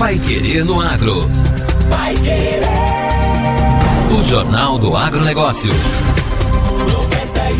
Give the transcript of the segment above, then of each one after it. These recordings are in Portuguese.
Pai Querer no Agro. Pai Querer. O Jornal do Agronegócio.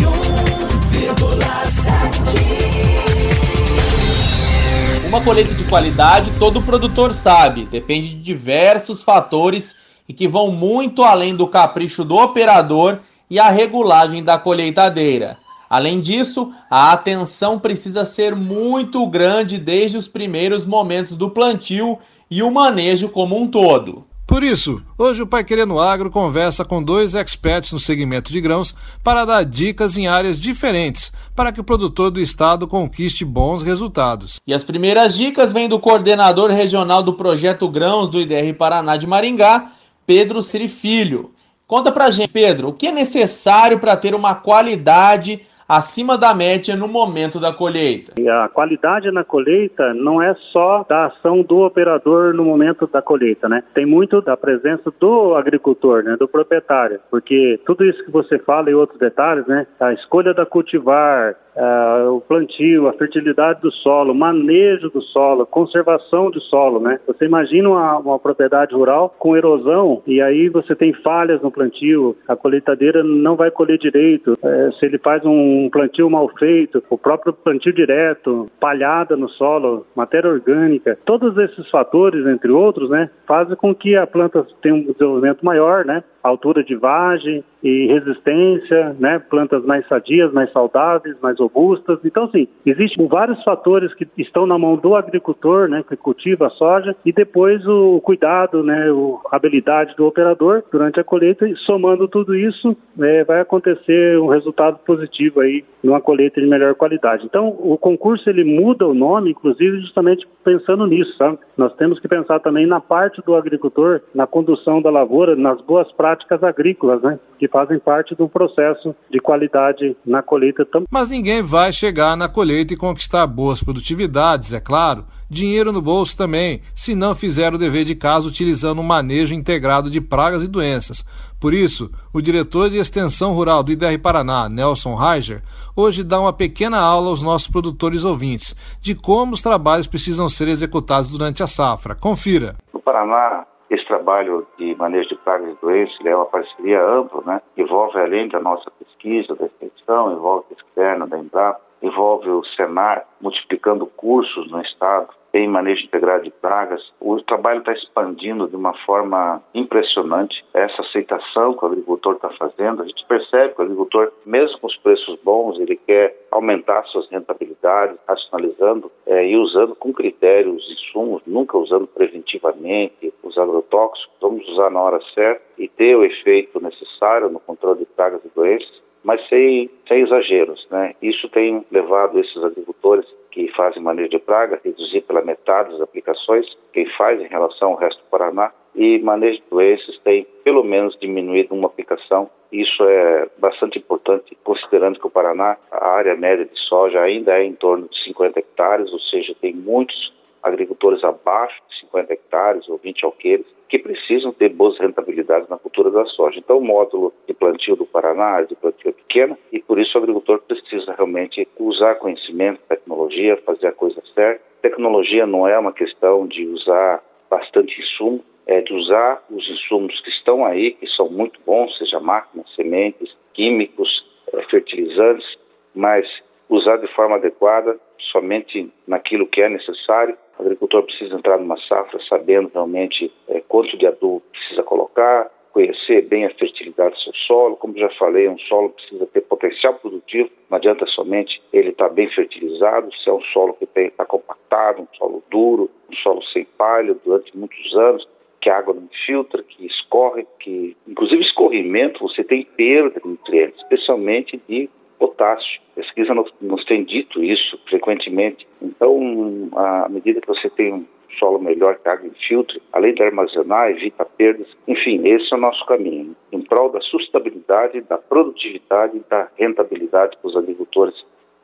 91,7. Uma colheita de qualidade todo produtor sabe, depende de diversos fatores e que vão muito além do capricho do operador e a regulagem da colheitadeira. Além disso, a atenção precisa ser muito grande desde os primeiros momentos do plantio e o manejo como um todo. Por isso, hoje o Pai Querendo Agro conversa com dois experts no segmento de grãos para dar dicas em áreas diferentes para que o produtor do estado conquiste bons resultados. E as primeiras dicas vêm do coordenador regional do projeto Grãos do IDR Paraná de Maringá, Pedro Siri Filho. Conta pra gente, Pedro, o que é necessário para ter uma qualidade acima da média no momento da colheita. E a qualidade na colheita não é só da ação do operador no momento da colheita, né? Tem muito da presença do agricultor, né, do proprietário, porque tudo isso que você fala e outros detalhes, né, a escolha da cultivar, uh, o plantio, a fertilidade do solo, manejo do solo, conservação do solo, né? Você imagina uma, uma, propriedade rural com erosão e aí você tem falhas no plantio, a colheitadeira não vai colher direito, uh, se ele faz um plantio mal feito, o próprio plantio direto, palhada no solo, matéria orgânica, todos esses fatores, entre outros, né, fazem com que a planta tenha um desenvolvimento maior, né? altura de vagem e resistência, né? plantas mais sadias, mais saudáveis, mais robustas. Então, sim, existem vários fatores que estão na mão do agricultor, né, que cultiva a soja, e depois o cuidado, né, a habilidade do operador durante a colheita, e somando tudo isso, né, vai acontecer um resultado positivo aí numa colheita de melhor qualidade. Então, o concurso ele muda o nome, inclusive justamente pensando nisso, sabe? Nós temos que pensar também na parte do agricultor, na condução da lavoura, nas boas práticas agrícolas, né? Que fazem parte do processo de qualidade na colheita também. Mas ninguém vai chegar na colheita e conquistar boas produtividades, é claro. Dinheiro no bolso também, se não fizer o dever de casa utilizando um manejo integrado de pragas e doenças. Por isso, o diretor de Extensão Rural do IDR Paraná, Nelson Reiger, hoje dá uma pequena aula aos nossos produtores ouvintes de como os trabalhos precisam ser executados durante a safra. Confira. No Paraná, esse trabalho de manejo de pragas e doenças é uma parceria ampla, né? envolve além da nossa pesquisa, da extensão, envolve a externa da Embrapa, envolve o Senar multiplicando cursos no estado, em manejo integrado de pragas. O trabalho está expandindo de uma forma impressionante. Essa aceitação que o agricultor está fazendo, a gente percebe que o agricultor, mesmo com os preços bons, ele quer aumentar suas rentabilidades, racionalizando é, e usando com critérios insumos, nunca usando preventivamente os agrotóxicos. Vamos usar na hora certa e ter o efeito necessário no controle de pragas e doenças mas sem, sem exageros. Né? Isso tem levado esses agricultores que fazem manejo de praga reduzir pela metade as aplicações, quem faz em relação ao resto do Paraná, e manejo de doenças tem pelo menos diminuído uma aplicação. Isso é bastante importante, considerando que o Paraná, a área média de soja ainda é em torno de 50 hectares, ou seja, tem muitos agricultores abaixo de 50 hectares ou 20 alqueires que precisam ter boas rentabilidades na cultura da soja. Então, o módulo de plantio do Paraná, de plantio é pequeno, e por isso o agricultor precisa realmente usar conhecimento, tecnologia, fazer a coisa certa. Tecnologia não é uma questão de usar bastante insumo, é de usar os insumos que estão aí, que são muito bons, seja máquinas, sementes, químicos, eh, fertilizantes, mas usar de forma adequada, somente naquilo que é necessário. O agricultor precisa entrar numa safra sabendo realmente é, quanto de adubo precisa colocar, conhecer bem a fertilidade do seu solo. Como já falei, um solo precisa ter potencial produtivo, não adianta somente ele estar tá bem fertilizado, se é um solo que está compactado, um solo duro, um solo sem palha durante muitos anos, que a água não filtra, que escorre, que inclusive escorrimento você tem perda de nutrientes, especialmente de potássio. Pesquisa nos, nos tem dito isso frequentemente. Então, à medida que você tem um solo melhor que a água infiltre, além de armazenar, evita perdas. Enfim, esse é o nosso caminho, em prol da sustentabilidade, da produtividade e da rentabilidade para os agricultores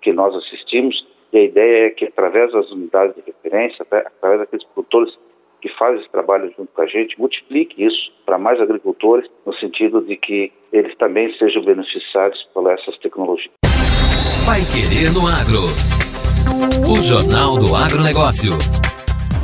que nós assistimos. E a ideia é que, através das unidades de referência, através daqueles produtores que faz esse trabalho junto com a gente, multiplique isso para mais agricultores, no sentido de que eles também sejam beneficiados por essas tecnologias. Vai Querer no Agro. O Jornal do Agronegócio.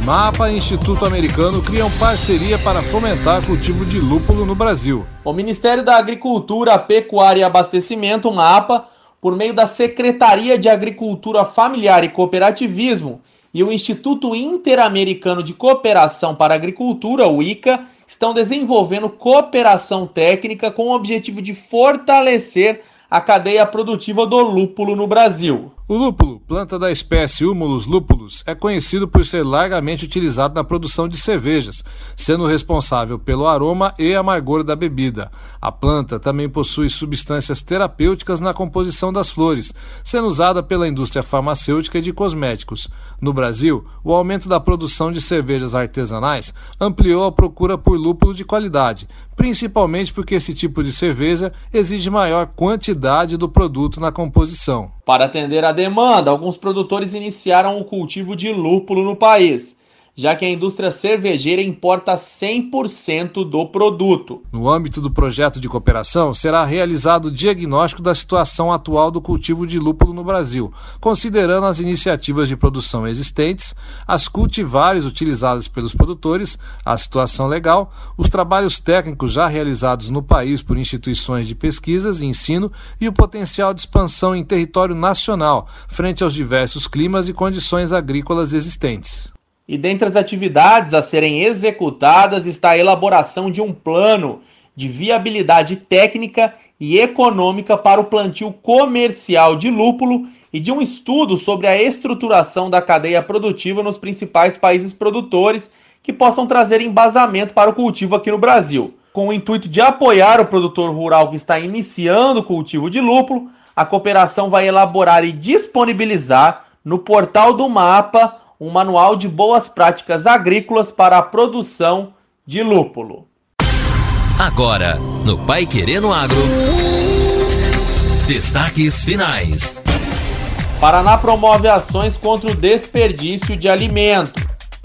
MAPA e Instituto Americano criam parceria para fomentar cultivo de lúpulo no Brasil. O Ministério da Agricultura, Pecuária e Abastecimento, MAPA, por meio da Secretaria de Agricultura Familiar e Cooperativismo e o Instituto Interamericano de Cooperação para a Agricultura, o ICA, estão desenvolvendo cooperação técnica com o objetivo de fortalecer a cadeia produtiva do lúpulo no Brasil. O lúpulo, planta da espécie Humulus lupulus, é conhecido por ser largamente utilizado na produção de cervejas, sendo responsável pelo aroma e amargor da bebida. A planta também possui substâncias terapêuticas na composição das flores, sendo usada pela indústria farmacêutica e de cosméticos. No Brasil, o aumento da produção de cervejas artesanais ampliou a procura por lúpulo de qualidade, principalmente porque esse tipo de cerveja exige maior quantidade do produto na composição. Para atender a demanda, alguns produtores iniciaram o cultivo de lúpulo no país já que a indústria cervejeira importa 100% do produto. No âmbito do projeto de cooperação, será realizado o diagnóstico da situação atual do cultivo de lúpulo no Brasil, considerando as iniciativas de produção existentes, as cultivares utilizadas pelos produtores, a situação legal, os trabalhos técnicos já realizados no país por instituições de pesquisas e ensino e o potencial de expansão em território nacional, frente aos diversos climas e condições agrícolas existentes. E dentre as atividades a serem executadas está a elaboração de um plano de viabilidade técnica e econômica para o plantio comercial de lúpulo e de um estudo sobre a estruturação da cadeia produtiva nos principais países produtores que possam trazer embasamento para o cultivo aqui no Brasil. Com o intuito de apoiar o produtor rural que está iniciando o cultivo de lúpulo, a cooperação vai elaborar e disponibilizar no portal do mapa um manual de boas práticas agrícolas para a produção de lúpulo. Agora, no Pai Querendo Agro. Destaques finais. Paraná promove ações contra o desperdício de alimento.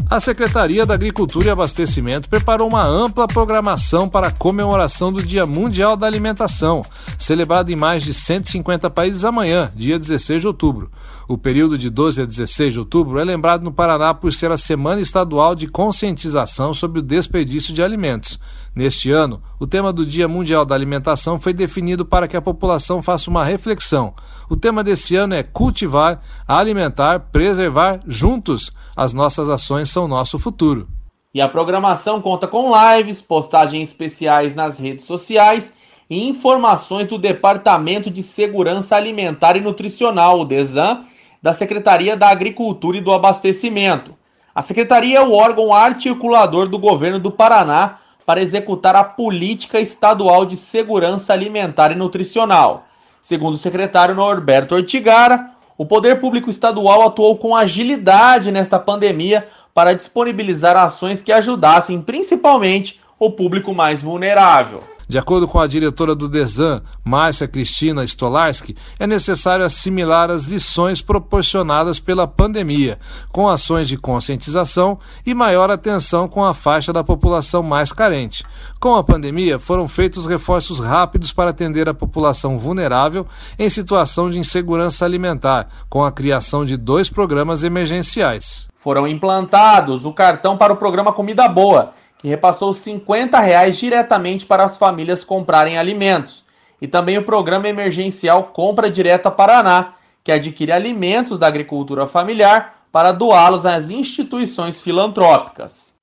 A Secretaria da Agricultura e Abastecimento preparou uma ampla programação para a comemoração do Dia Mundial da Alimentação, celebrado em mais de 150 países amanhã, dia 16 de outubro. O período de 12 a 16 de outubro é lembrado no Paraná por ser a Semana Estadual de Conscientização sobre o Desperdício de Alimentos. Neste ano, o tema do Dia Mundial da Alimentação foi definido para que a população faça uma reflexão. O tema deste ano é cultivar, alimentar, preservar juntos. As nossas ações são nosso futuro. E a programação conta com lives, postagens especiais nas redes sociais e informações do Departamento de Segurança Alimentar e Nutricional, o DESAN, da Secretaria da Agricultura e do Abastecimento. A secretaria é o órgão articulador do governo do Paraná para executar a política estadual de segurança alimentar e nutricional. Segundo o secretário Norberto Ortigara, o poder público estadual atuou com agilidade nesta pandemia para disponibilizar ações que ajudassem principalmente o público mais vulnerável. De acordo com a diretora do DESAN, Márcia Cristina Stolarski, é necessário assimilar as lições proporcionadas pela pandemia, com ações de conscientização e maior atenção com a faixa da população mais carente. Com a pandemia, foram feitos reforços rápidos para atender a população vulnerável em situação de insegurança alimentar, com a criação de dois programas emergenciais. Foram implantados o cartão para o programa Comida Boa que repassou 50 reais diretamente para as famílias comprarem alimentos, e também o programa emergencial Compra Direta Paraná, que adquire alimentos da agricultura familiar para doá-los às instituições filantrópicas.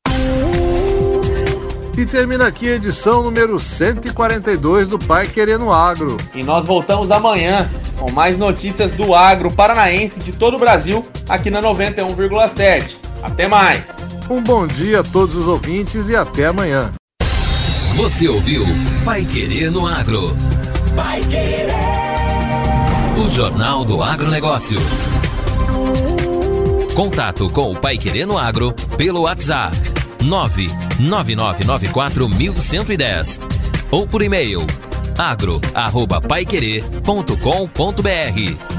E termina aqui a edição número 142 do Pai Querendo Agro. E nós voltamos amanhã com mais notícias do agro paranaense de todo o Brasil aqui na 91,7. Até mais! Um bom dia a todos os ouvintes e até amanhã. Você ouviu Pai Querer no Agro. Pai Querer. O Jornal do Agronegócio. Contato com o Pai Querer no Agro pelo WhatsApp 999941110 ou por e-mail agro@paiquerer.com.br.